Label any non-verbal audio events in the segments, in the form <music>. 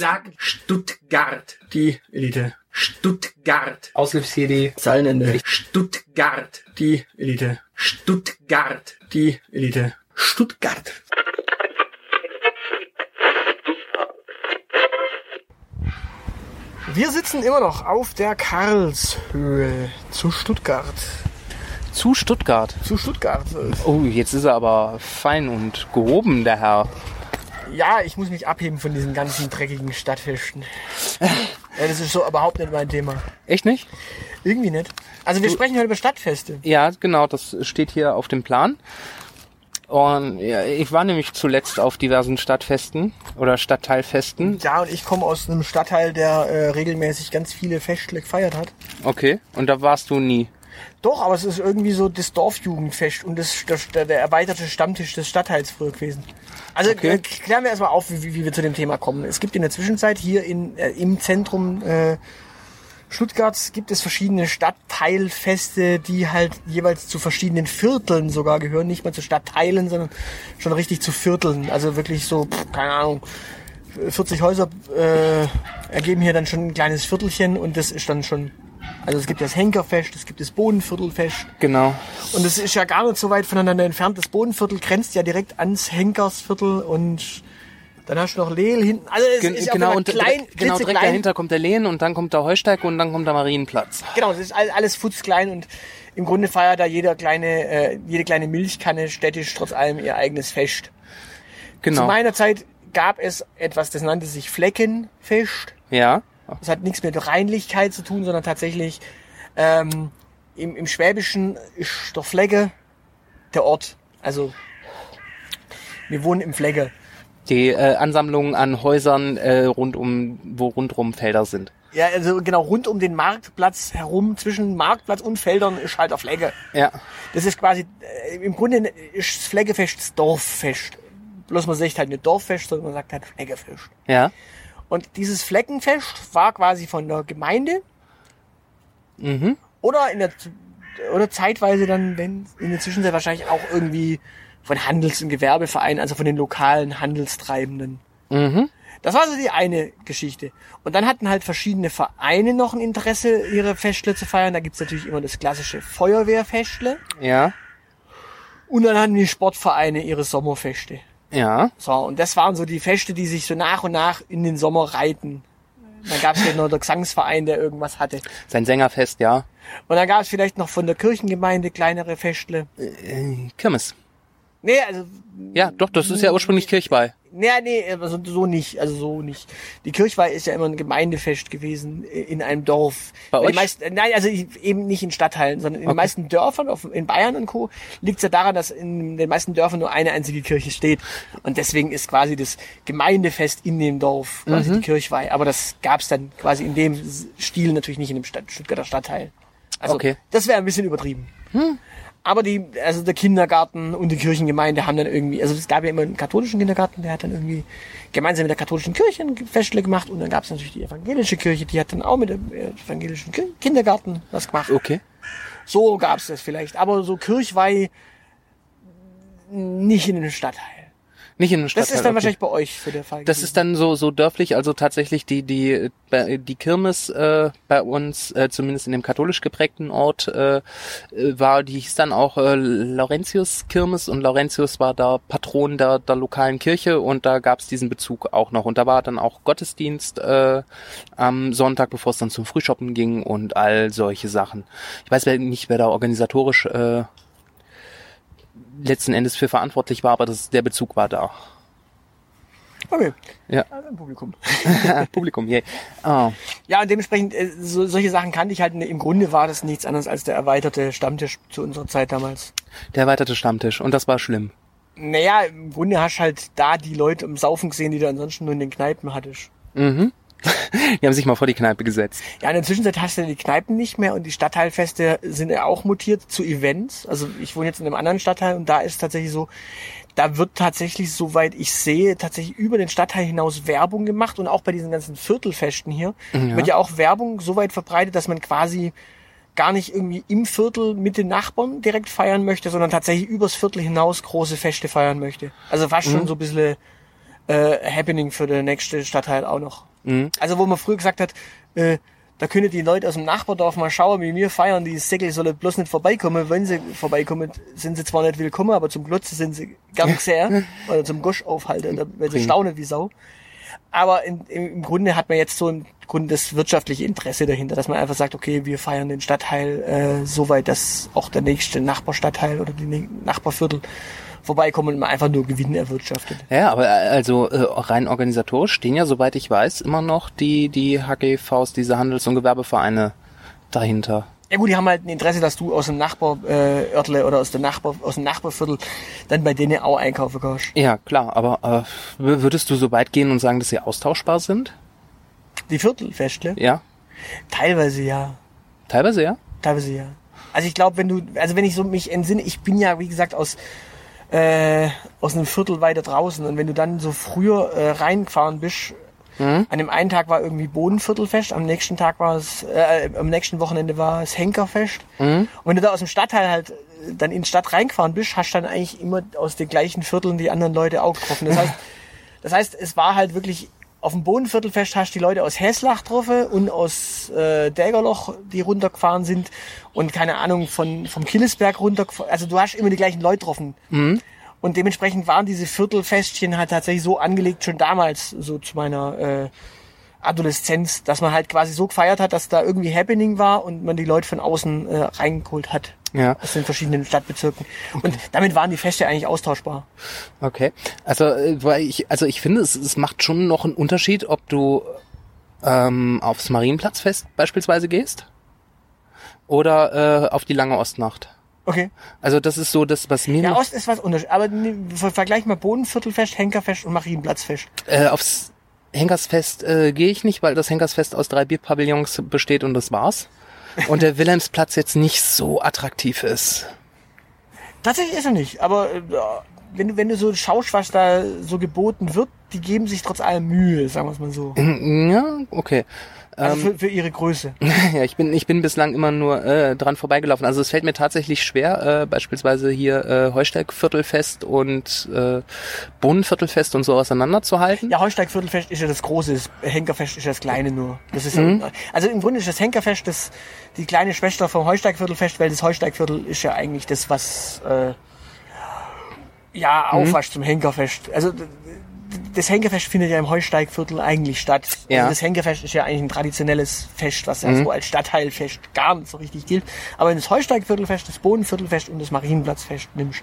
Sag Stuttgart. Die Elite. Stuttgart. Auslöfs-CD. Zeilenende. Stuttgart. Die Elite. Stuttgart. Die Elite. Stuttgart. Wir sitzen immer noch auf der Karlshöhe zu Stuttgart. Zu Stuttgart. Zu Stuttgart. Oh, jetzt ist er aber fein und gehoben, der Herr. Ja, ich muss mich abheben von diesen ganzen dreckigen Stadtfesten. ja, das ist so überhaupt nicht mein Thema. Echt nicht? Irgendwie nicht. Also wir sprechen heute über Stadtfeste. Ja, genau, das steht hier auf dem Plan. Und ja, ich war nämlich zuletzt auf diversen Stadtfesten oder Stadtteilfesten. Ja, und ich komme aus einem Stadtteil, der äh, regelmäßig ganz viele Festle gefeiert hat. Okay, und da warst du nie. Doch, aber es ist irgendwie so das Dorfjugendfest und das, das, der erweiterte Stammtisch des Stadtteils früher gewesen. Also Okay. äh, klären wir erstmal auf, wie, wie wir zu dem Thema kommen. Es gibt in der Zwischenzeit hier in, äh, im Zentrum äh, Stuttgarts gibt es verschiedene Stadtteilfeste, die halt jeweils zu verschiedenen Vierteln sogar gehören. Nicht mal zu Stadtteilen, sondern schon richtig zu Vierteln. Also wirklich so, pff, keine Ahnung, 40 Häuser äh, ergeben hier dann schon ein kleines Viertelchen und das ist dann schon. Also es gibt das Henkerfest, es gibt das Bodenviertelfest Genau. und es ist ja gar nicht so weit voneinander entfernt. Das Bodenviertel grenzt ja direkt ans Henkersviertel und dann hast du noch Lehl hinten. Also es Gen ist genau, und klein, direkt, genau direkt klitzeklein. dahinter kommt der Lehen und dann kommt der Heusteig und dann kommt der Marienplatz. Genau, das ist all- alles futzklein und im Grunde feiert da jeder kleine, äh, jede kleine Milchkanne städtisch trotz allem ihr eigenes Fest. Genau. Zu meiner Zeit gab es etwas, das nannte sich Fleckenfest. ja. Das hat nichts mit Reinlichkeit zu tun, sondern tatsächlich ähm, im, im Schwäbischen ist der Flegge der Ort. Also wir wohnen im Flegge. Die äh, Ansammlung an Häusern äh, rund um, wo rundrum Felder sind. Ja, also genau rund um den Marktplatz herum, zwischen Marktplatz und Feldern ist halt der Flegge. Ja. Das ist quasi, äh, im Grunde ist das Fleggefest das Dorffest. Bloß man sagt halt nicht Dorffest, sondern man sagt halt Fleggefest. Ja. Und dieses Fleckenfest war quasi von der Gemeinde Mhm. oder in der oder zeitweise dann, wenn in der Zwischenzeit wahrscheinlich auch irgendwie von Handels- und Gewerbevereinen, also von den lokalen Handelstreibenden. Mhm. Das war so die eine Geschichte. Und dann hatten halt verschiedene Vereine noch ein Interesse, ihre Festle zu feiern. Da gibt's natürlich immer das klassische Feuerwehrfestle. Ja. Und dann hatten die Sportvereine ihre Sommerfeste. Ja. So, und das waren so die Feste, die sich so nach und nach in den Sommer reiten. Dann gab es ja noch der Gesangsverein, der irgendwas hatte. Sein Sängerfest, ja. Und dann gab es vielleicht noch von der Kirchengemeinde kleinere Festle. Äh, Kirmes. Nee, also, Ja, doch, das ist ja ursprünglich Kirchweih. Nee, nee, also so nicht, also so nicht. Die Kirchweih ist ja immer ein Gemeindefest gewesen in einem Dorf. Bei euch? Meisten, nein, also eben nicht in Stadtteilen, sondern in den Okay. meisten Dörfern, auf, in Bayern und Co. liegt es ja daran, dass in den meisten Dörfern nur eine einzige Kirche steht. Und deswegen ist quasi das Gemeindefest in dem Dorf quasi Mhm. die Kirchweih. Aber das gab es dann quasi in dem Stil natürlich nicht in dem Stadt, Stuttgarter Stadtteil. Also Okay. das wäre ein bisschen übertrieben. Aber die, also der Kindergarten und die Kirchengemeinde haben dann irgendwie, also es gab ja immer einen katholischen Kindergarten, der hat dann irgendwie gemeinsam mit der katholischen Kirche ein Festle gemacht und dann gab es natürlich die evangelische Kirche, die hat dann auch mit dem evangelischen Ki- Kindergarten was gemacht. Okay. So gab es das vielleicht, aber so Kirchweih nicht in den Stadtteil. Nicht in der Stadt. Das ist dann wahrscheinlich bei euch für der Fall. Das gewesen. ist dann so so dörflich, also tatsächlich die die die Kirmes äh, bei uns, äh, zumindest in dem katholisch geprägten Ort, äh, äh, war, die hieß dann auch äh, Laurentius Kirmes und Laurentius war der Patron der, der lokalen Kirche und da gab es diesen Bezug auch noch und da war dann auch Gottesdienst äh, am Sonntag, bevor es dann zum Frühshoppen ging und all solche Sachen. Ich weiß nicht, wer da organisatorisch äh, letzten Endes für verantwortlich war, aber das, der Bezug war da. okay. Ja. Also im Publikum. <laughs> Publikum, yay. Oh. Ja, und dementsprechend, äh, so, solche Sachen kannte ich halt. Im Grunde war das nichts anderes als der erweiterte Stammtisch zu unserer Zeit damals. Der erweiterte Stammtisch. Und das war schlimm. Naja, im Grunde hast du halt da die Leute im Saufen gesehen, die du ansonsten nur in den Kneipen hattest. Mhm. Die haben sich mal vor die Kneipe gesetzt. Ja, in der Zwischenzeit hast du die Kneipen nicht mehr und die Stadtteilfeste sind ja auch mutiert zu Events. Also ich wohne jetzt in einem anderen Stadtteil und da ist tatsächlich so, da wird tatsächlich, soweit ich sehe, tatsächlich über den Stadtteil hinaus Werbung gemacht und auch bei diesen ganzen Viertelfesten hier Ja. wird ja auch Werbung so weit verbreitet, dass man quasi gar nicht irgendwie im Viertel mit den Nachbarn direkt feiern möchte, sondern tatsächlich übers Viertel hinaus große Feste feiern möchte. Also fast schon so ein bisschen äh, Happening für den nächsten Stadtteil auch noch. Mhm. Also wo man früher gesagt hat, äh, da können die Leute aus dem Nachbardorf mal schauen, wie wir feiern, die Säcke sollen bloß nicht vorbeikommen. Wenn sie vorbeikommen, sind sie zwar nicht willkommen, aber zum Glotzen sind sie gern <laughs> sehr. oder zum Gosch aufhalten, da- weil sie staunen wie Sau. Aber in, im, im Grunde hat man jetzt so im Grunde das wirtschaftliche Interesse dahinter, dass man einfach sagt, okay, wir feiern den Stadtteil äh, so weit, dass auch der nächste Nachbarstadtteil oder die Nachbarviertel vorbeikommen und man einfach nur Gewinn erwirtschaftet. Ja, aber äh, also äh, rein organisatorisch stehen ja, soweit ich weiß, immer noch die, die HGVs, diese Handels- und Gewerbevereine dahinter. Ja gut, die haben halt ein Interesse, dass du aus dem Nachbarörtle äh, oder aus, der Nachbar, aus dem Nachbarviertel dann bei denen auch einkaufen kannst. Ja, klar, aber äh, würdest du so weit gehen und sagen, dass sie austauschbar sind? Die Viertelfestle? Ja, Teilweise ja. teilweise ja. Teilweise ja. Also ich glaube, wenn du, also wenn ich so mich entsinne, ich bin ja, wie gesagt, aus, äh, aus einem Viertel weiter draußen und wenn du dann so früher äh, reingefahren bist, an dem einen Tag war irgendwie Bodenviertelfest, am nächsten Tag war es, äh, am nächsten Wochenende war es Henkerfest. Und wenn du da aus dem Stadtteil halt äh, dann in die Stadt reingefahren bist, hast du dann eigentlich immer aus den gleichen Vierteln die anderen Leute auch getroffen. Das heißt, <laughs> das heißt, es war halt wirklich auf dem Bodenviertelfest hast du die Leute aus Heslach getroffen und aus äh, Dägerloch, die runtergefahren sind und keine Ahnung von vom Killesberg runtergefahren. Also du hast immer die gleichen Leute getroffen. Und dementsprechend waren diese Viertelfestchen halt tatsächlich so angelegt, schon damals, so zu meiner äh, Adoleszenz, dass man halt quasi so gefeiert hat, dass da irgendwie Happening war und man die Leute von außen äh, reingeholt hat. Ja. Aus den verschiedenen Stadtbezirken. Und damit waren die Feste eigentlich austauschbar. Okay. Also, äh, weil ich, also ich finde, es, es macht schon noch einen Unterschied, ob du ähm, aufs Marienplatzfest beispielsweise gehst oder äh, auf die lange Ostnacht. Okay. Also das ist so das, was mir Ja, Ost ist was unterschiedlich. Aber ne, ver- vergleich mal Bodenviertelfest, Henkerfest und Marienplatzfest. äh, aufs Henkersfest äh, gehe ich nicht, weil das Henkersfest aus drei Bierpavillons besteht und das war's. Und der Wilhelmsplatz jetzt nicht so attraktiv ist. Tatsächlich ist er nicht. Aber äh, wenn, wenn du so schaust, was da so geboten wird, die geben sich trotz allem Mühe, sagen wir es mal so. Ja, okay. Also Ähm, für, für ihre Größe. <laughs> Ja, ich bin, ich bin bislang immer nur äh, dran vorbeigelaufen. Also es fällt mir tatsächlich schwer, äh, beispielsweise hier äh, Heusteigviertelfest und äh, Bohnenviertelfest und so auseinanderzuhalten. Ja, Heusteigviertelfest ist ja das große, das Henkerfest ist ja das kleine nur. Das ist ja, also im Grunde ist das Henkerfest das, die kleine Schwester vom Heusteigviertelfest, weil das Heusteigviertel ist ja eigentlich das, was äh, ja aufwascht zum Henkerfest. Also das Henkerfest findet ja im Heusteigviertel eigentlich statt. Ja. Also das Henkerfest ist ja eigentlich ein traditionelles Fest, was ja so als Stadtteilfest gar nicht so richtig gilt. Aber wenn das Heusteigviertelfest, das Bodenviertelfest und das Marienplatzfest nimmst,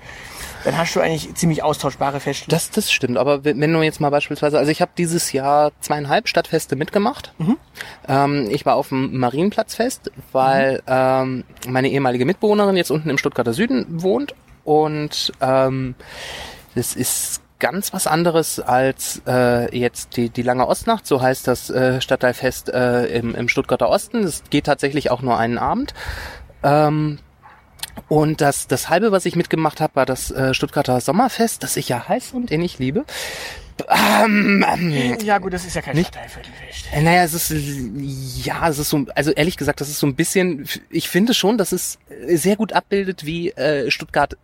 dann hast du eigentlich ziemlich austauschbare Feste. Das, das stimmt, aber wenn du jetzt mal beispielsweise, also ich habe dieses Jahr zweieinhalb Stadtfeste mitgemacht. Ähm, ich war auf dem Marienplatzfest, weil ähm, meine ehemalige Mitbewohnerin jetzt unten im Stuttgarter Süden wohnt und ähm, das ist ganz was anderes als äh, jetzt die, die lange Ostnacht, so heißt das äh, Stadtteilfest äh, im, im Stuttgarter Osten. Es geht tatsächlich auch nur einen Abend. Ähm, und das, das halbe, was ich mitgemacht habe, war das äh, Stuttgarter Sommerfest, das ich ja heiß und den ich liebe. Ähm, ähm, Ja gut, das ist ja kein Nicht? Stadtteilviertelfest. äh, naja, es ist, ja, es ist so, also ehrlich gesagt, das ist so ein bisschen, ich finde schon, dass es sehr gut abbildet, wie äh, Stuttgart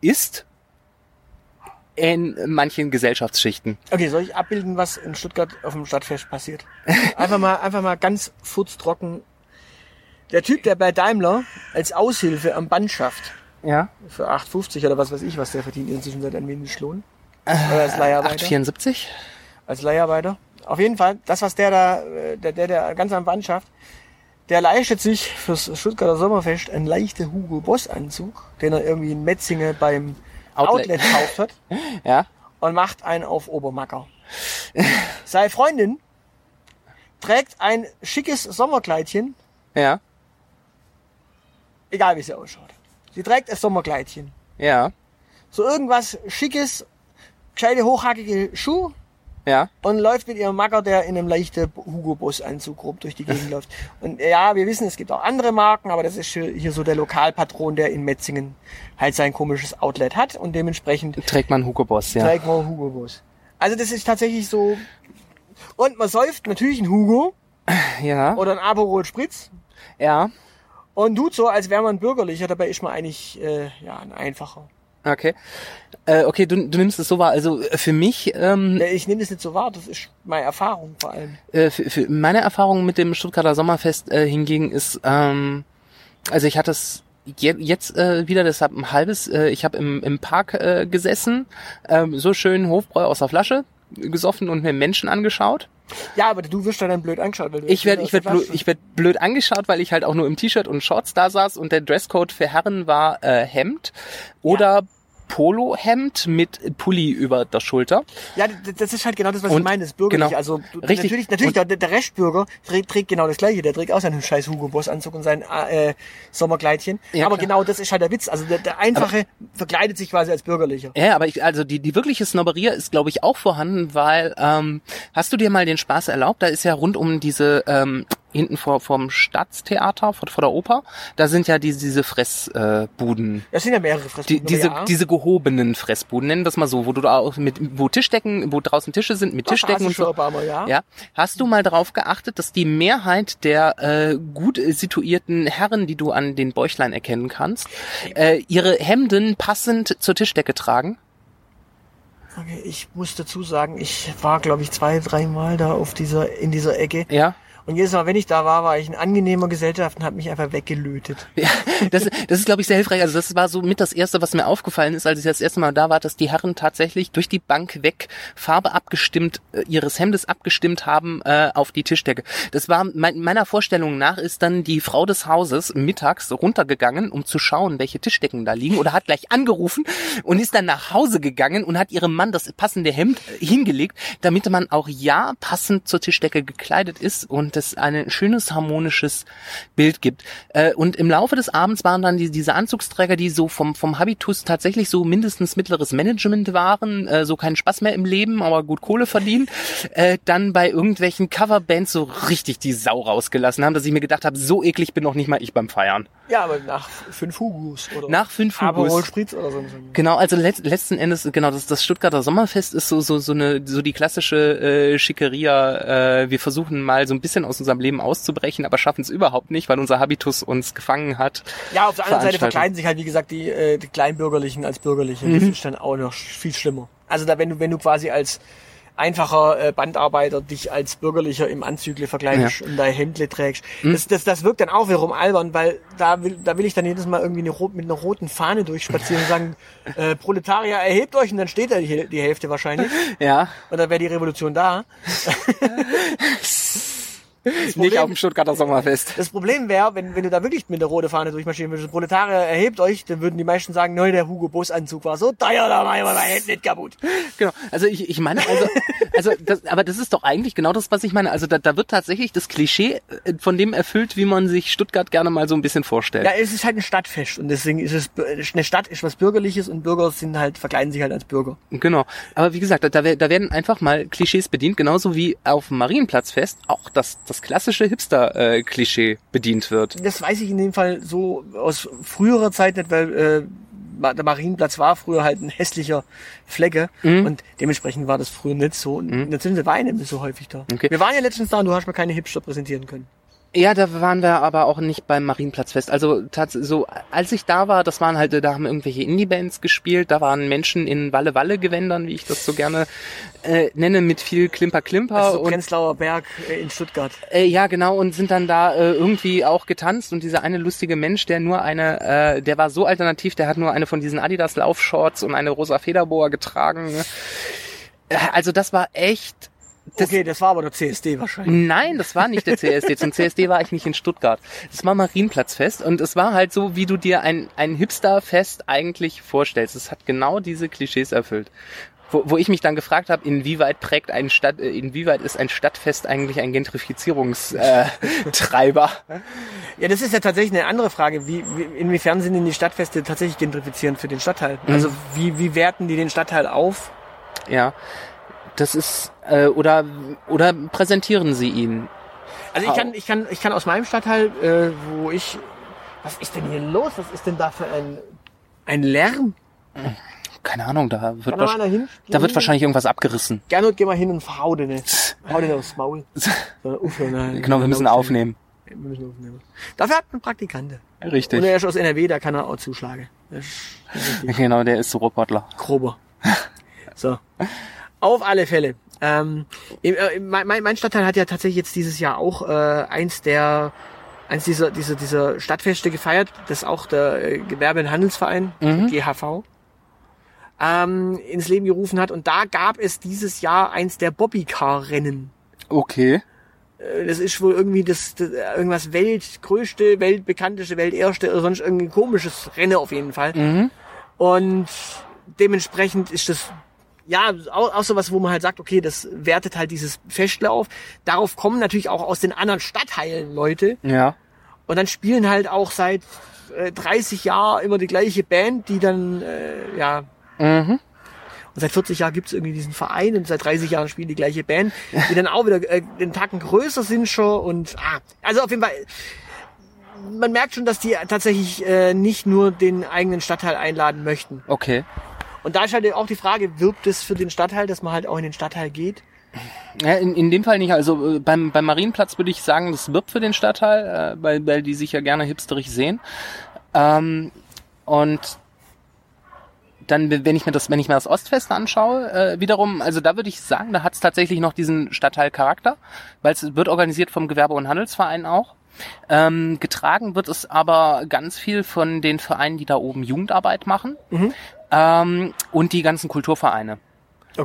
ist in manchen Gesellschaftsschichten. Okay, soll ich abbilden, was in Stuttgart auf dem Stadtfest passiert? <laughs> Einfach mal, einfach mal ganz furztrocken. Der Typ, der bei Daimler als Aushilfe am Band schafft, Ja. für 8,50 oder was weiß ich, was der verdient inzwischen seit ein Mindestlohn. Oder als Leiharbeiter. 874? Als Leiharbeiter. Auf jeden Fall, das, was der da, äh, der, der, der ganz am Band schafft, der leistet sich fürs Stuttgarter Sommerfest einen leichten Hugo Boss Anzug, den er irgendwie in Metzinge beim Outlet. Outlet gekauft hat. <laughs> Ja. und macht einen auf Obermacker. <laughs> Seine Freundin trägt ein schickes Sommerkleidchen, Ja. egal wie sie ausschaut. Sie trägt ein Sommerkleidchen. Ja. So irgendwas schickes, gescheite, hochhackige Schuh Ja. und läuft mit ihrem Macker, der in einem leichten Hugo Boss Anzug grob durch die Gegend <laughs> läuft. Und ja, wir wissen, es gibt auch andere Marken, aber das ist hier so der Lokalpatron, der in Metzingen halt sein komisches Outlet hat und dementsprechend Trägt man Hugo Boss, ja. Trägt man Hugo Boss. Also das ist tatsächlich so. Und man säuft natürlich einen Hugo Ja. oder einen Aperol Spritz Ja. und tut so, als wäre man bürgerlicher. Dabei ist man eigentlich äh, ja ein einfacher. Okay. Äh, okay, du, du nimmst es so wahr. Also äh, für mich, ähm, Ich nehme das nicht so wahr, das ist meine Erfahrung vor allem. äh, für, für meine Erfahrung mit dem Stuttgarter Sommerfest äh, hingegen ist, ähm, also ich hatte es je, jetzt äh, wieder, deshalb ein halbes, äh, ich habe im, im Park äh, gesessen, ähm, so schön Hofbräu aus der Flasche gesoffen und mir Menschen angeschaut. Ja, aber du wirst dann blöd angeschaut, weil du Ich werde ich werd blöd, ich werd blöd angeschaut, weil ich halt auch nur im T-Shirt und Shorts da saß und der Dresscode für Herren war äh, Hemd oder Polohemd mit Pulli über der Schulter. Ja, das ist halt genau das, was Und- ich meine, das bürgerlich. genau. Also Richtig. natürlich, natürlich der, der Restbürger trägt, trägt genau das gleiche. Der trägt auch seinen scheiß Hugo Boss Anzug und sein äh, Sommerkleidchen. Ja, Aber klar. genau das ist halt der Witz. Also der, der einfache verkleidet sich quasi als bürgerlicher. Ja, aber ich, also die, die wirkliche Snobberie ist, glaube ich, auch vorhanden, weil ähm, hast du dir mal den Spaß erlaubt? Da ist ja rund um diese ähm, hinten vor vom Staatstheater, vor, vor der Oper, da sind ja diese, diese Fressbuden. Äh. Das sind ja mehrere die, Fressbuden. diese, ja. diese gehobenen Fressbuden, nennen wir es mal so, wo du da auch mit, wo Tischdecken, wo draußen Tische sind mit Ach, Tischdecken hast du und so. Mal, ja. Ja, hast du mal darauf geachtet, dass die Mehrheit der äh, gut situierten Herren, die du an den Bäuchlein erkennen kannst, äh, ihre Hemden passend zur Tischdecke tragen? Okay, ich muss dazu sagen, ich war, glaube ich, zwei, dreimal da auf dieser, in dieser Ecke. Ja. Und jedes Mal, wenn ich da war, war ich in angenehmer Gesellschaft und habe mich einfach weggelötet. <laughs> Ja, das, das ist, glaube ich, sehr hilfreich. Also das war so mit das Erste, was mir aufgefallen ist, als ich das erste Mal da war, dass die Herren tatsächlich durch die Bank weg Farbe abgestimmt, äh, ihres Hemdes abgestimmt haben äh, auf die Tischdecke. Das war mein, meiner Vorstellung nach ist dann die Frau des Hauses mittags runtergegangen, um zu schauen, welche Tischdecken da liegen, oder hat gleich angerufen und ist dann nach Hause gegangen und hat ihrem Mann das passende Hemd äh, hingelegt, damit man auch ja passend zur Tischdecke gekleidet ist und es ein schönes harmonisches Bild gibt. Äh, und im Laufe des Abends waren dann die, diese Anzugsträger, die so vom, vom Habitus tatsächlich so mindestens mittleres Management waren, äh, so keinen Spaß mehr im Leben, aber gut Kohle verdienen, äh, dann bei irgendwelchen Coverbands so richtig die Sau rausgelassen haben, dass ich mir gedacht habe, so eklig bin noch nicht mal ich beim Feiern. Ja, aber nach fünf Hugos oder Nach fünf Hugos. Spritz oder so. Genau, also let, letzten Endes, genau, das, das Stuttgarter Sommerfest ist so, so, so eine, so die klassische äh, Schickeria, äh, wir versuchen mal so ein bisschen aus unserem Leben auszubrechen, aber schaffen es überhaupt nicht, weil unser Habitus uns gefangen hat. Ja, auf der anderen Seite verkleiden sich halt, wie gesagt, die, äh, die Kleinbürgerlichen als Bürgerliche. Mhm. Das ist dann auch noch viel schlimmer. Also da, wenn du, wenn du quasi als einfacher äh, Bandarbeiter dich als Bürgerlicher im Anzügle verkleidest und dein Hemdle trägst. Mhm. Das, das, das wirkt dann auch wiederum albern, weil da will, da will ich dann jedes Mal irgendwie eine, mit einer roten Fahne durchspazieren und sagen, <laughs> äh, Proletarier, erhebt euch und dann steht da die, die Hälfte wahrscheinlich. Ja, Und dann wäre die Revolution da. <laughs> <laughs> nicht auf dem Stuttgarter Sommerfest. Das Problem wäre, wenn, wenn du da wirklich mit der roten Fahne durchmarschieren würdest, Proletarier erhebt euch, dann würden die meisten sagen, nein, der Hugo Boss Anzug war so teuer, da war mein Hemd nicht kaputt. Genau. Also ich, ich meine, also, also das, aber das ist doch eigentlich genau das, was ich meine. Also da, da wird tatsächlich das Klischee äh, von dem erfüllt, wie man sich Stuttgart gerne mal so ein bisschen vorstellt. Ja, es ist halt ein Stadtfest und deswegen ist es, eine Stadt ist was Bürgerliches und Bürger sind halt, verkleiden sich halt als Bürger. Genau. Aber wie gesagt, da, da werden einfach mal Klischees bedient, genauso wie auf dem Marienplatzfest auch das, das klassische Hipster-Klischee bedient wird. Das weiß ich in dem Fall so aus früherer Zeit nicht, weil äh, der Marienplatz war früher halt ein hässlicher Flecke Mhm. und dementsprechend war das früher nicht so. Und jetzt sind wir Weine nicht so häufig da. Okay. Wir waren ja letztens da und du hast mir keine Hipster präsentieren können. Ja, da waren wir aber auch nicht beim Marienplatzfest. Also so, als ich da war, das waren halt, da haben irgendwelche Indie-Bands gespielt, da waren Menschen in Walle-Walle-Gewändern, wie ich das so gerne äh, nenne, mit viel Klimper-Klimper. Also und Prenzlauer Berg äh, in Stuttgart. Äh, ja, genau, und sind dann da äh, irgendwie auch getanzt und dieser eine lustige Mensch, der nur eine, äh, der war so alternativ, der hat nur eine von diesen Adidas Laufshorts und eine rosa Federboa getragen. Äh, Also das war echt. Das, okay, das war aber der CSD wahrscheinlich. Nein, das war nicht der CSD. Zum CSD war ich nicht in Stuttgart. Das war Marienplatzfest und es war halt so, wie du dir ein, ein Hipsterfest eigentlich vorstellst. Es hat genau diese Klischees erfüllt. Wo, wo ich mich dann gefragt habe, inwieweit prägt ein Stadt, äh, inwieweit ist ein Stadtfest eigentlich ein Gentrifizierungstreiber? Treiber? Ja, das ist ja tatsächlich eine andere Frage. Wie, wie, inwiefern sind denn die Stadtfeste tatsächlich gentrifizierend für den Stadtteil? Mhm. Also wie, wie werten die den Stadtteil auf? ja, das ist äh, oder oder präsentieren Sie ihn? Also ich kann, ich kann, ich kann aus meinem Stadtteil, äh, wo ich, was ist denn hier los? Was ist denn da für ein, ein Lärm? Keine Ahnung, da wird, Kann hin? da wird wahrscheinlich irgendwas abgerissen. Gernot, geh mal hin und <laughs> hau den. Hau den aufs Maul. So, nein. Genau, wir müssen aufnehmen. Wir müssen aufnehmen. Dafür hat man Praktikante. Richtig. Und er ist aus NRW, da kann er auch zuschlagen. <laughs> Genau, der ist so Roboter. grober. <laughs> So. Auf alle Fälle. Ähm, äh, mein, mein mein Stadtteil hat ja tatsächlich jetzt dieses Jahr auch äh, eins der eins dieser, dieser, dieser Stadtfeste gefeiert, das auch der äh, Gewerbe- und Handelsverein, GHV, ähm, ins Leben gerufen hat. Und da gab es dieses Jahr eins der Bobbycar-Rennen. Okay. Äh, Das ist wohl irgendwie das, das irgendwas weltgrößte, weltbekannteste, welterste oder sonst irgendwie komisches Rennen auf jeden Fall. Und dementsprechend ist das ja auch, auch sowas, wo man halt sagt, okay, das wertet halt dieses Festle auf. Darauf kommen natürlich auch aus den anderen Stadtteilen Leute. Ja. Und dann spielen halt auch seit äh, 30 Jahren immer die gleiche Band, die dann, äh, ja. Und seit 40 Jahren gibt's irgendwie diesen Verein und seit 30 Jahren spielen die gleiche Band, die dann auch wieder äh, den Tacken größer sind schon und ah, also auf jeden Fall, man merkt schon, dass die tatsächlich äh, nicht nur den eigenen Stadtteil einladen möchten. Okay. Und da ist halt auch die Frage, wirbt es für den Stadtteil, dass man halt auch in den Stadtteil geht? Ja, in, in dem Fall nicht. Also äh, beim, beim Marienplatz würde ich sagen, das wirbt für den Stadtteil, äh, weil, weil die sich ja gerne hipsterig sehen. Ähm, und dann, wenn ich mir das, wenn ich mir das Ostfest anschaue, äh, wiederum, also da würde ich sagen, da hat es tatsächlich noch diesen Stadtteilcharakter, weil es wird organisiert vom Gewerbe- und Handelsverein auch. Ähm, getragen wird es aber ganz viel von den Vereinen, die da oben Jugendarbeit machen ähm, und die ganzen Kulturvereine.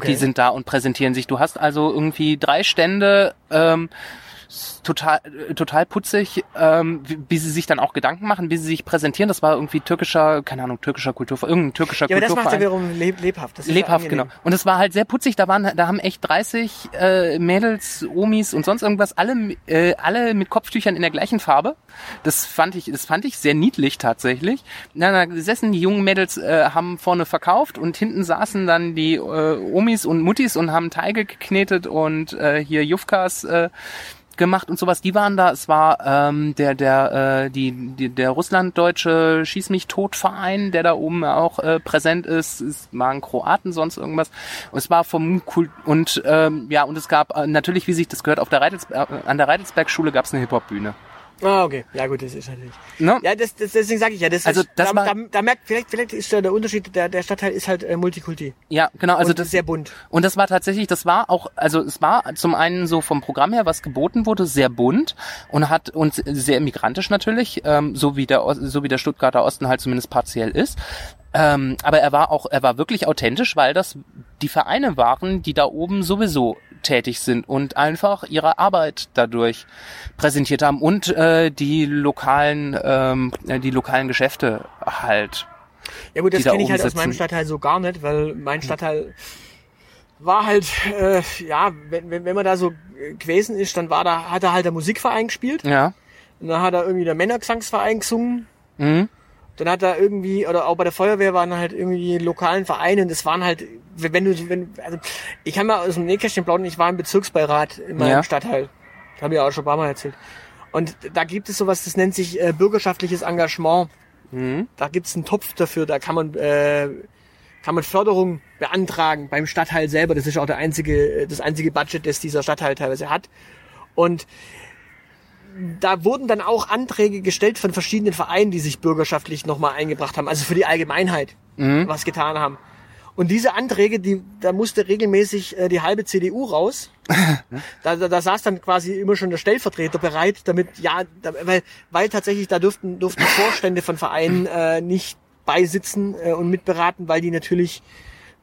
Die sind da und präsentieren sich. Du hast also irgendwie drei Stände, ähm, total, äh, total putzig, ähm, wie, wie sie sich dann auch Gedanken machen, wie sie sich präsentieren. Das war irgendwie türkischer, keine Ahnung, türkischer Kulturverein, irgendein türkischer ja, aber das macht ja wiederum leb lebhaft. Das ja Lebhaft, genau. Und es war halt sehr putzig. Da waren, da haben echt 30 äh, Mädels, Omis und sonst irgendwas, alle, äh, alle mit Kopftüchern in der gleichen Farbe. Das fand ich, das fand ich sehr niedlich tatsächlich. Na, da gesessen die jungen Mädels äh, haben vorne verkauft und hinten saßen dann die äh, Omis und Muttis und haben Teige geknetet und äh, hier Jufkas äh, gemacht und sowas. Die waren da. Es war ähm, der der äh, die, die der russlanddeutsche Schieß mich tot Verein, der da oben auch äh, präsent ist. Es waren Kroaten sonst irgendwas. Und es war vom Kult und ähm, ja und es gab äh, natürlich, wie sich das gehört, auf der Reitels äh, an der Reitelsberg-Schule gab es eine Hip Hop Bühne. Ah, okay. Ja, gut, das ist natürlich. Ne? Ja, das, das, deswegen sage ich ja, das Also ist, das da, da, da merkt, vielleicht, vielleicht ist der Unterschied, der, der Stadtteil ist halt äh, Multikulti. Ja, genau. Also und das sehr bunt. Und das war tatsächlich, das war auch, also es war zum einen so vom Programm her, was geboten wurde, sehr bunt und hat und sehr migrantisch natürlich, ähm, so wie der so wie der Stuttgarter Osten halt zumindest partiell ist. Ähm, aber er war auch, er war wirklich authentisch, weil das die Vereine waren, die da oben sowieso tätig sind und einfach ihre Arbeit dadurch präsentiert haben und äh, die lokalen, ähm, äh, die lokalen Geschäfte halt. Ja gut, das da kenne ich halt aus sitzen. meinem Stadtteil so gar nicht, weil mein Stadtteil war halt, äh, ja, wenn, wenn, wenn man da so gewesen ist, dann war da, hat er halt der Musikverein gespielt. Ja. Und dann hat er irgendwie der Männergesangsverein gesungen. Mhm. Dann hat er irgendwie, oder auch bei der Feuerwehr waren halt irgendwie lokalen Vereine und das waren halt, wenn du, wenn, also ich kann mal aus dem Nähkästchen plaudern, ich war im Bezirksbeirat in meinem Ja. Stadtteil. Habe ich auch schon ein paar Mal erzählt. Und da gibt es sowas, das nennt sich äh, bürgerschaftliches Engagement. Da gibt es einen Topf dafür, da kann man, äh, kann man Förderung beantragen beim Stadtteil selber. Das ist auch der einzige, das einzige Budget, das dieser Stadtteil teilweise hat. Und da wurden dann auch Anträge gestellt von verschiedenen Vereinen, die sich bürgerschaftlich nochmal eingebracht haben, also für die Allgemeinheit was getan haben. Und diese Anträge, die, da musste regelmäßig äh, die halbe CDU raus. <laughs> da, da, da saß dann quasi immer schon der Stellvertreter bereit, damit, ja, da, weil, weil tatsächlich da durften, durften Vorstände von Vereinen äh, nicht beisitzen äh, und mitberaten, weil die natürlich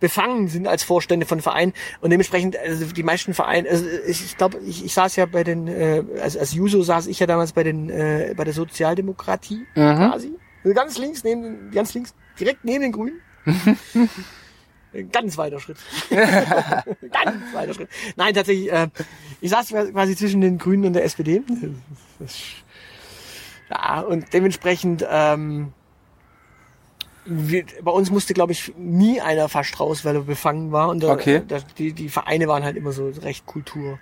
befangen sind als Vorstände von Vereinen. Und dementsprechend also die meisten Vereine also ich, ich glaube ich, ich saß ja bei den äh, als, als Juso saß ich ja damals bei den äh, bei der Sozialdemokratie quasi. Also ganz links neben ganz links direkt neben den Grünen. <laughs> Ganz weiter Schritt. <laughs> Ganz weiter Schritt. Nein tatsächlich äh, ich saß quasi zwischen den Grünen und der SPD Das- ja und dementsprechend ähm, wir, bei uns musste, glaube ich, nie einer fast raus, weil er befangen war. Und da, Okay. da, die, die Vereine waren halt immer so recht Kultur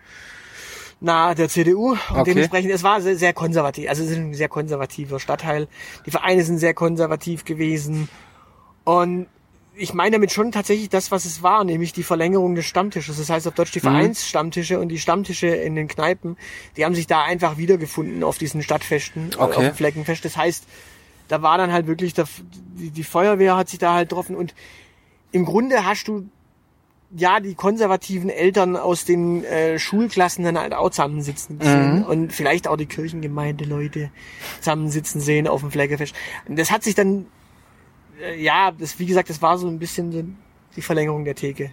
nah der CDU und Okay. dementsprechend, es war sehr, sehr konservativ, also es ist ein sehr konservativer Stadtteil. Die Vereine sind sehr konservativ gewesen und ich meine damit schon tatsächlich das, was es war, nämlich die Verlängerung des Stammtisches. Das heißt auf Deutsch die Vereinsstammtische und die Stammtische in den Kneipen, die haben sich da einfach wiedergefunden auf diesen Stadtfesten, äh, auf Okay. dem Fleckenfest. Das heißt, da war dann halt wirklich, der, die, die Feuerwehr hat sich da halt getroffen und im Grunde hast du ja die konservativen Eltern aus den äh, Schulklassen dann halt auch zusammensitzen sehen und vielleicht auch die Kirchengemeinde Leute zusammensitzen sehen auf dem Fleggefest. Und das hat sich dann äh, ja, das wie gesagt, das war so ein bisschen so die Verlängerung der Theke.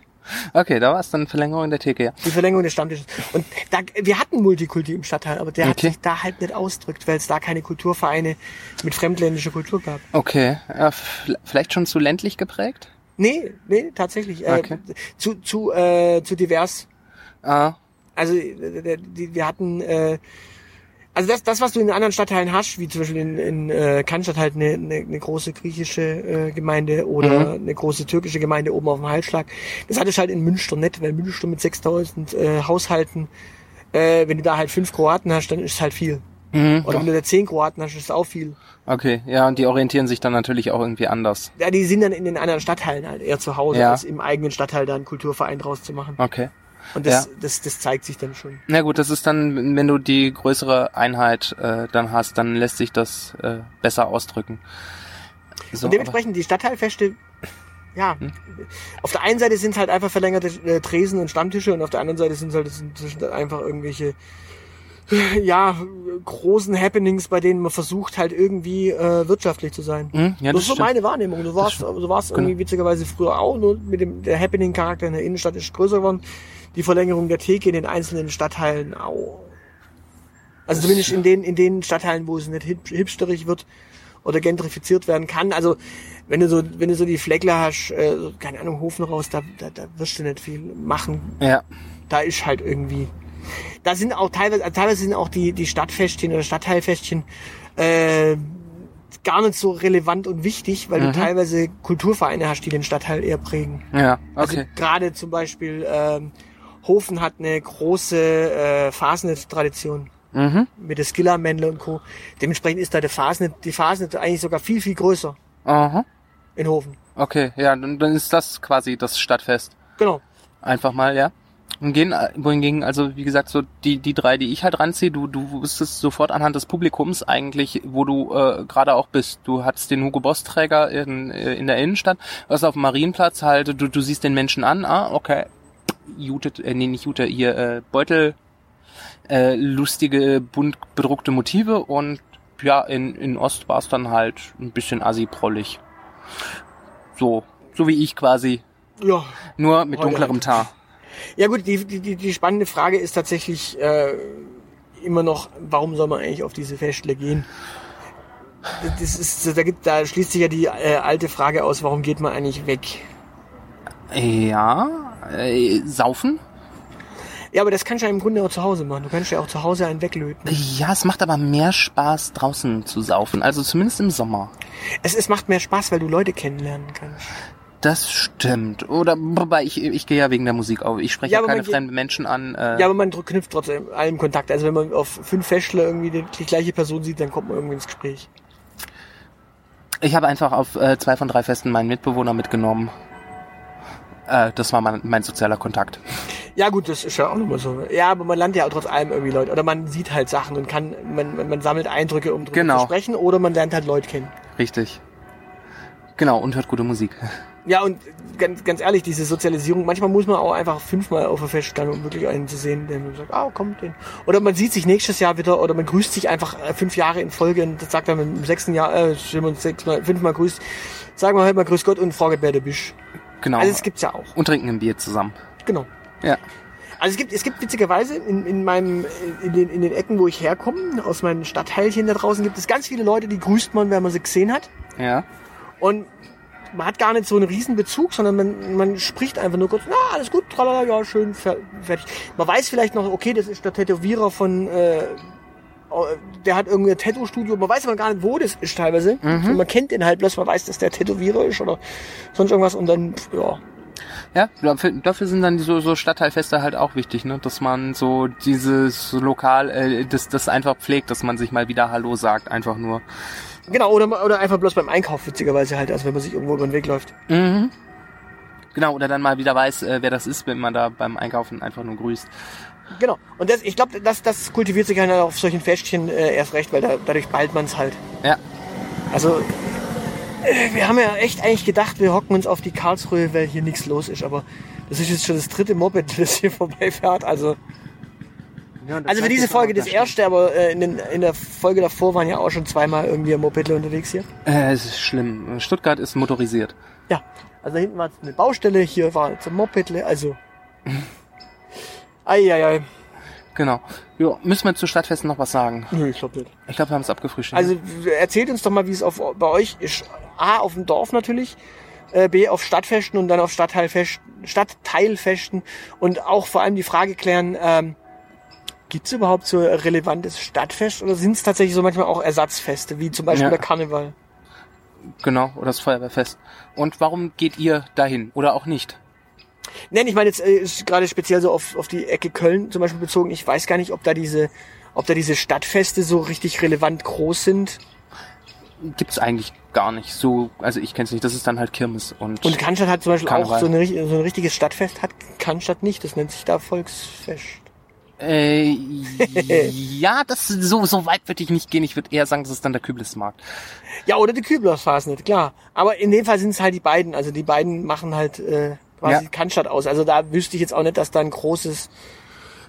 Okay, da war es dann Verlängerung der Theke, ja. Die Verlängerung des Stammtisches. Und da, wir hatten Multikulti im Stadtteil, aber der hat Okay. sich da halt nicht ausdrückt, weil es da keine Kulturvereine mit fremdländischer Kultur gab. Okay, äh, f- vielleicht schon zu ländlich geprägt? Nee, nee, tatsächlich. Äh, Okay. Zu, zu, äh, zu divers. Ah, Also äh, die, wir hatten, äh, also das, das, was du in anderen Stadtteilen hast, wie zum Beispiel in, in äh, Cannstatt halt eine, eine, eine große griechische äh, Gemeinde oder eine große türkische Gemeinde oben auf dem Halsschlag, das hatte ich halt in Münster nicht, weil Münster mit 6000 äh, Haushalten, äh, wenn du da halt fünf Kroaten hast, dann ist es halt viel. Oder wenn du da zehn Kroaten hast, ist es auch viel. okay, ja, und die orientieren sich dann natürlich auch irgendwie anders. Ja, die sind dann in den anderen Stadtteilen halt eher zu Hause, Ja. als im eigenen Stadtteil da einen Kulturverein draus zu machen. Okay. Und das, Ja. das, das zeigt sich dann schon. Na gut, das ist dann, wenn du die größere Einheit äh, dann hast, dann lässt sich das äh, besser ausdrücken. So, Und dementsprechend die Stadtteilfeste, ja, Hm? auf der einen Seite sind es halt einfach verlängerte äh, Tresen und Stammtische und auf der anderen Seite sind es halt inzwischen einfach irgendwelche <laughs> ja, großen Happenings, bei denen man versucht halt irgendwie äh, wirtschaftlich zu sein. hm, ja, das das ist so stimmt. meine Wahrnehmung. Du warst, stimmt. so warst Genau. irgendwie witzigerweise früher auch, nur mit dem der Happening-Charakter in der Innenstadt ist größer geworden. Die Verlängerung der Theke in den einzelnen Stadtteilen auch. Also zumindest in den, in den Stadtteilen, wo es nicht hip, hipsterig wird oder gentrifiziert werden kann. Also wenn du so, wenn du so die Fleckler hast, äh, keine Ahnung, Hofen raus, da, da, da wirst du nicht viel machen. Ja, Da ist halt irgendwie. Da sind auch teilweise, also teilweise sind auch die, die Stadtfestchen oder Stadtteilfestchen äh, gar nicht so relevant und wichtig, weil du teilweise Kulturvereine hast, die den Stadtteil eher prägen. ja, Also okay. gerade zum Beispiel ähm, Hofen hat eine große äh, Fasnet-Tradition Mhm. mit der Skilla-Männle und Co. Dementsprechend ist da der Fasnet, die Fasnet eigentlich sogar viel, viel größer Aha. in Hofen. Okay, ja, dann, dann ist das quasi das Stadtfest. Genau. Einfach mal, ja. Und gehen, äh, wohingegen, also wie gesagt, so die, die drei, die ich halt ranziehe, du, du wüsstest sofort anhand des Publikums eigentlich, wo du äh, gerade auch bist. Du hattest den Hugo Boss Träger in, äh, in der Innenstadt, was auf dem Marienplatz halt, du, du siehst den Menschen an, ah, okay, Jute, äh, nee, nicht Jute, hier, äh, Beutel, äh, lustige, bunt bedruckte Motive und ja, in, in Ost war es dann halt ein bisschen assi-prollig. So, so wie ich quasi, Ja. nur mit dunklerem Tar. Ja gut, die, die, die- die spannende Frage ist tatsächlich äh, immer noch, warum soll man eigentlich auf diese Festle gehen? Das ist, da, gibt, da schließt sich ja die äh, alte Frage aus, warum geht man eigentlich weg? Ja, äh, saufen? Ja, aber das kannst du ja im Grunde auch zu Hause machen. Du kannst ja auch zu Hause einen weglöten. Ja, es macht aber mehr Spaß, draußen zu saufen. Also zumindest im Sommer. Es, es macht mehr Spaß, weil du Leute kennenlernen kannst. Das stimmt. Oder wobei ich, ich gehe ja wegen der Musik auf. Ich spreche Ja, ja, keine fremden Menschen an. Äh, Ja, aber man knüpft trotzdem allem Kontakt. Also wenn man auf fünf Festle irgendwie die, die gleiche Person sieht, dann kommt man irgendwie ins Gespräch. ich habe einfach auf äh, zwei von drei Festen meinen Mitbewohner mitgenommen. Äh, das war mein, mein sozialer Kontakt. Ja gut, das ist ja auch nochmal so. Ja, aber man lernt ja auch trotz allem irgendwie Leute. Oder man sieht halt Sachen und kann, man, man, man sammelt Eindrücke, um drüber Genau. zu sprechen. Oder man lernt halt Leute kennen. Richtig. Genau, und hört gute Musik. <laughs> Ja, und ganz, ganz ehrlich, diese Sozialisierung, manchmal muss man auch einfach fünfmal auf der Fest stehen, um wirklich einen zu sehen, der sagt, ah, kommt den. Oder man sieht sich nächstes Jahr wieder, oder man grüßt sich einfach äh, fünf Jahre in Folge und das sagt dann im sechsten Jahr, äh, wenn man uns sechsmal, fünfmal grüßt, sagen wir halt mal Grüß Gott und fragt, wer du bist. Genau. Also es gibt's ja auch. und trinken ein Bier zusammen. Genau. Ja. Also es gibt, es gibt witzigerweise in, in meinem, in den, in den Ecken, wo ich herkomme, aus meinen Stadtteilchen da draußen, gibt es ganz viele Leute, die grüßt man, wenn man sie gesehen hat. Ja. Und man hat gar nicht so einen riesen Bezug, sondern man, man spricht einfach nur kurz, na, alles gut, tralala, ja, schön, fer- fertig. Man weiß vielleicht noch, okay, das ist der Tätowierer von, äh, der hat irgendwie ein Tattoo-Studio, man weiß aber gar nicht, wo das ist teilweise. Und man kennt den halt bloß, man weiß, dass der Tätowierer ist oder sonst irgendwas und dann, ja. Ja, dafür, dafür sind dann so, so Stadtteilfeste halt auch wichtig, ne? Dass man so dieses Lokal, äh, das, das einfach pflegt, dass man sich mal wieder Hallo sagt, einfach nur. Genau, oder, oder einfach bloß beim Einkauf, witzigerweise halt, also wenn man sich irgendwo über den Weg läuft. Mhm. Genau, oder dann mal wieder weiß, äh, wer das ist, wenn man da beim Einkaufen einfach nur grüßt. Genau. Und das, ich glaube, das, das kultiviert sich halt auf solchen Festchen äh, erst recht, weil da, dadurch ballt man es halt. Ja. Also, äh, wir haben ja echt eigentlich gedacht, wir hocken uns auf die Karlsruhe, weil hier nichts los ist. Aber das ist jetzt schon das dritte Moped, <laughs> das hier vorbeifährt. Also, also für diese Folge das erste, aber äh, in, den, in der Folge davor waren ja auch schon zweimal irgendwie ein Moped unterwegs hier. Äh, es ist schlimm. Stuttgart ist motorisiert. Ja, also da hinten war jetzt eine Baustelle, hier war jetzt ein Moped, also. <laughs> Eieiei. Genau. Jo, müssen wir zu Stadtfesten noch was sagen? Nö, ich glaube nicht. Ich glaube, wir haben es abgefrühstückt. Also erzählt uns doch mal, wie es auf, bei euch ist. A, auf dem Dorf natürlich, äh, B, auf Stadtfesten und dann auf Stadtteilfesten, Stadtteilfesten und auch vor allem die Frage klären, ähm, gibt es überhaupt so ein relevantes Stadtfest oder sind es tatsächlich so manchmal auch Ersatzfeste, wie zum Beispiel Ja. der Karneval? genau, oder das Feuerwehrfest. Und warum geht ihr dahin? Oder auch nicht? Nein, ich meine jetzt äh, ist gerade speziell so auf, auf die Ecke Köln zum Beispiel bezogen. Ich weiß gar nicht, ob da diese, ob da diese Stadtfeste so richtig relevant groß sind. Gibt's eigentlich gar nicht so. Also ich kenn's nicht. Das ist dann halt Kirmes und, Und Cannstatt hat zum Beispiel Karneval. auch so, eine, so ein richtiges Stadtfest, hat Cannstatt nicht. Das nennt sich da Volksfest. Äh, <laughs> ja, das so so weit würde ich nicht gehen. Ich würde eher sagen, das ist dann der Küblismarkt. Ja, oder die Küblersphase nicht, klar. Aber in dem Fall sind es halt die beiden. Also die beiden machen halt äh, quasi Ja. Cannstatt aus. Also da wüsste ich jetzt auch nicht, dass da ein großes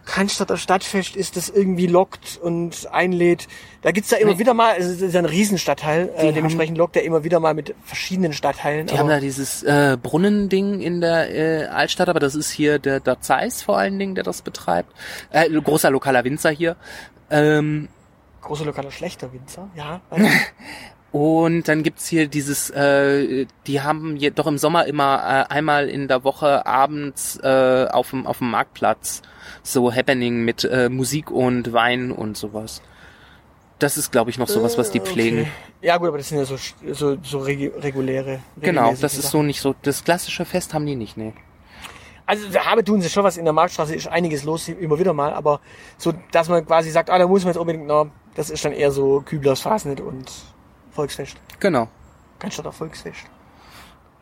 Cannstatter Stadtfest ist, das irgendwie lockt und einlädt. Da gibt's da immer Nee. wieder mal, also das ist ja ein Riesenstadtteil, Die äh, dementsprechend lockt er immer wieder mal mit verschiedenen Stadtteilen. Die haben da dieses äh, Brunnending in der äh, Altstadt, aber das ist hier der, der Zeiss vor allen Dingen, der das betreibt. Äh, großer lokaler Winzer hier. Ähm, Große lokaler schlechter Winzer, ja. <laughs> Also, Und dann gibt's hier dieses, äh, die haben hier doch im Sommer immer äh, einmal in der Woche abends äh, auf dem auf dem Marktplatz so Happening mit äh, Musik und Wein und sowas. Das ist, glaube ich, noch sowas, was die pflegen. Okay. Ja gut, aber das sind ja so, so, so regu reguläre. Genau, das ist Sachen. so nicht so. Das klassische Fest haben die nicht, nee. Also da habe tun sie schon was in der Marktstraße, ist einiges los, immer wieder mal, aber so, dass man quasi sagt, ah, da muss man jetzt unbedingt, na, das ist dann eher so Küblers Fasnet und Volksfest. Genau. Cannstatter Volksfest.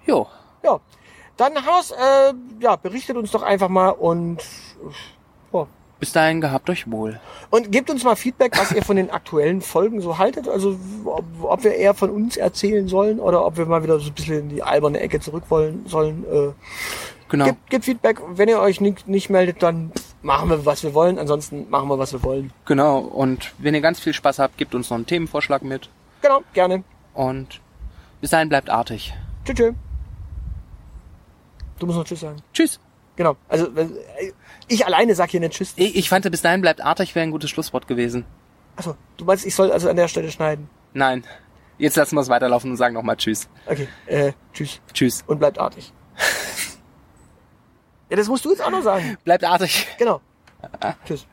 Jo. Ja, dann Haus, äh, ja, berichtet uns doch einfach mal und, ja. Bis dahin gehabt euch wohl. Und gebt uns mal Feedback, was ihr von den aktuellen Folgen so haltet. Also ob, ob wir eher von uns erzählen sollen oder ob wir mal wieder so ein bisschen in die alberne Ecke zurück wollen sollen. Äh, Genau. gebt, gebt Feedback. Wenn ihr euch nicht, nicht meldet, dann machen wir, was wir wollen. Ansonsten machen wir, was wir wollen. Genau. Und wenn ihr ganz viel Spaß habt, gebt uns noch einen Themenvorschlag mit. Genau, gerne. Und bis dahin bleibt artig. Tschüss. tschüss. Du musst noch Tschüss sagen. Tschüss. Genau. Also äh, ich alleine sag hier nicht Tschüss. Ich, ich fand, bis dahin bleibt artig wäre ein gutes Schlusswort gewesen. Achso, du meinst, ich soll also an der Stelle schneiden. Nein. Jetzt lassen wir es weiterlaufen und sagen nochmal Tschüss. Okay, äh, tschüss. Tschüss. Und bleibt artig. <laughs> ja, das musst du jetzt auch noch sagen. Bleibt artig. Genau. <laughs> Tschüss.